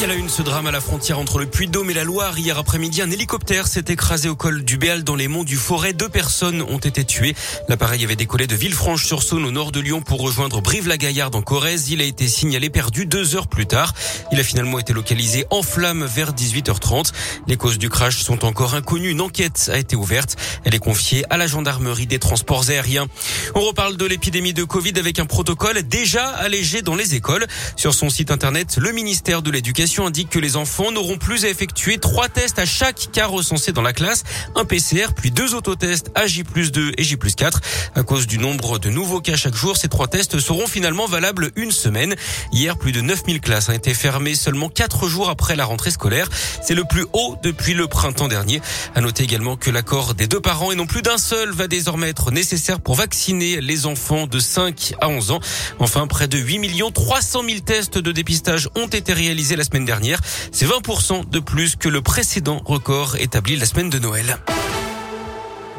Il y a la une, ce drame à la frontière entre le Puy-de-Dôme et la Loire. Hier après-midi, un hélicoptère s'est écrasé au col du Béal dans les monts du Forêt. Deux personnes ont été tuées. L'appareil avait décollé de Villefranche-sur-Saône au nord de Lyon pour rejoindre Brive-la-Gaillarde en Corrèze. Il a été signalé perdu deux heures plus tard. Il a finalement été localisé en flammes vers 18h30. Les causes du crash sont encore inconnues. Une enquête a été ouverte. Elle est confiée à la gendarmerie des transports aériens. On reparle de l'épidémie de Covid avec un protocole déjà allégé dans les écoles. Sur son site internet, le ministère de l'Éducation indique que les enfants n'auront plus à effectuer trois tests à chaque cas recensé dans la classe, un PCR puis deux autotests à J2 et J4. À cause du nombre de nouveaux cas chaque jour, ces trois tests seront finalement valables une semaine. Hier, plus de 9000 classes ont été fermées seulement quatre jours après la rentrée scolaire. C'est le plus haut depuis le printemps dernier. À noter également que l'accord des deux parents et non plus d'un seul va désormais être nécessaire pour vacciner les enfants de 5 à 11 ans. Enfin, près de 8 300 000 tests de dépistage ont été réalisés la semaine dernière. C'est 20% de plus que le précédent record établi la semaine de Noël.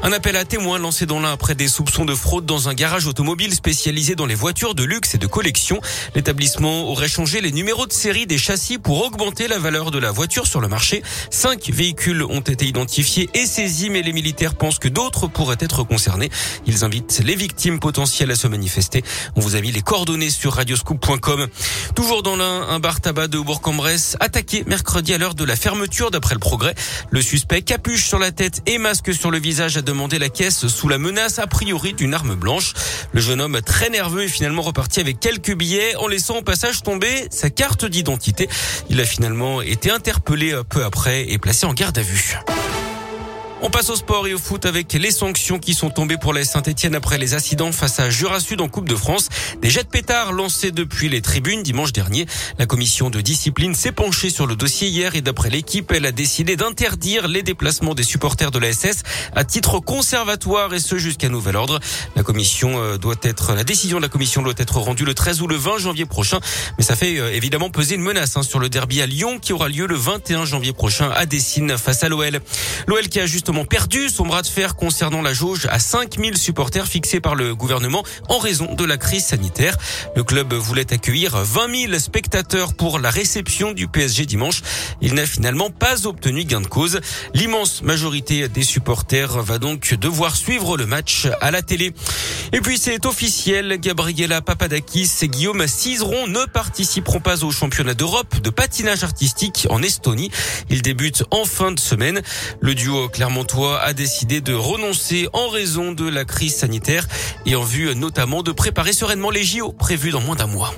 Un appel à témoins lancé dans l'un après des soupçons de fraude dans un garage automobile spécialisé dans les voitures de luxe et de collection. L'établissement aurait changé les numéros de série des châssis pour augmenter la valeur de la voiture sur le marché. Cinq véhicules ont été identifiés et saisis, mais les militaires pensent que d'autres pourraient être concernés. Ils invitent les victimes potentielles à se manifester. On vous a mis les coordonnées sur radioscoop.com. Toujours dans l'un, un bar tabac de Bourg-en-Bresse attaqué mercredi à l'heure de la fermeture d'après le progrès. Le suspect capuche sur la tête et masque sur le visage a la caisse sous la menace a priori d'une arme blanche. Le jeune homme très nerveux est finalement reparti avec quelques billets en laissant au passage tomber sa carte d'identité. Il a finalement été interpellé peu après et placé en garde à vue. On passe au sport et au foot avec les sanctions qui sont tombées pour la Saint-Etienne après les incidents face à Jura Sud en Coupe de France. Des jets de pétards lancés depuis les tribunes dimanche dernier. La commission de discipline s'est penchée sur le dossier hier et d'après l'équipe, elle a décidé d'interdire les déplacements des supporters de la SS à titre conservatoire et ce jusqu'à nouvel ordre. La commission euh, doit être, la décision de la commission doit être rendue le 13 ou le 20 janvier prochain. Mais ça fait euh, évidemment peser une menace hein, sur le derby à Lyon qui aura lieu le 21 janvier prochain à Dessine face à l'OL. L'OL qui a perdu son bras de fer concernant la jauge à 5000 supporters fixés par le gouvernement en raison de la crise sanitaire. Le club voulait accueillir 20 000 spectateurs pour la réception du PSG dimanche. Il n'a finalement pas obtenu gain de cause. L'immense majorité des supporters va donc devoir suivre le match à la télé. Et puis c'est officiel, Gabriela Papadakis et Guillaume Cizeron ne participeront pas au championnat d'Europe de patinage artistique en Estonie. Ils débutent en fin de semaine. Le duo Clermont Montois a décidé de renoncer en raison de la crise sanitaire et en vue notamment de préparer sereinement les JO prévus dans moins d'un mois.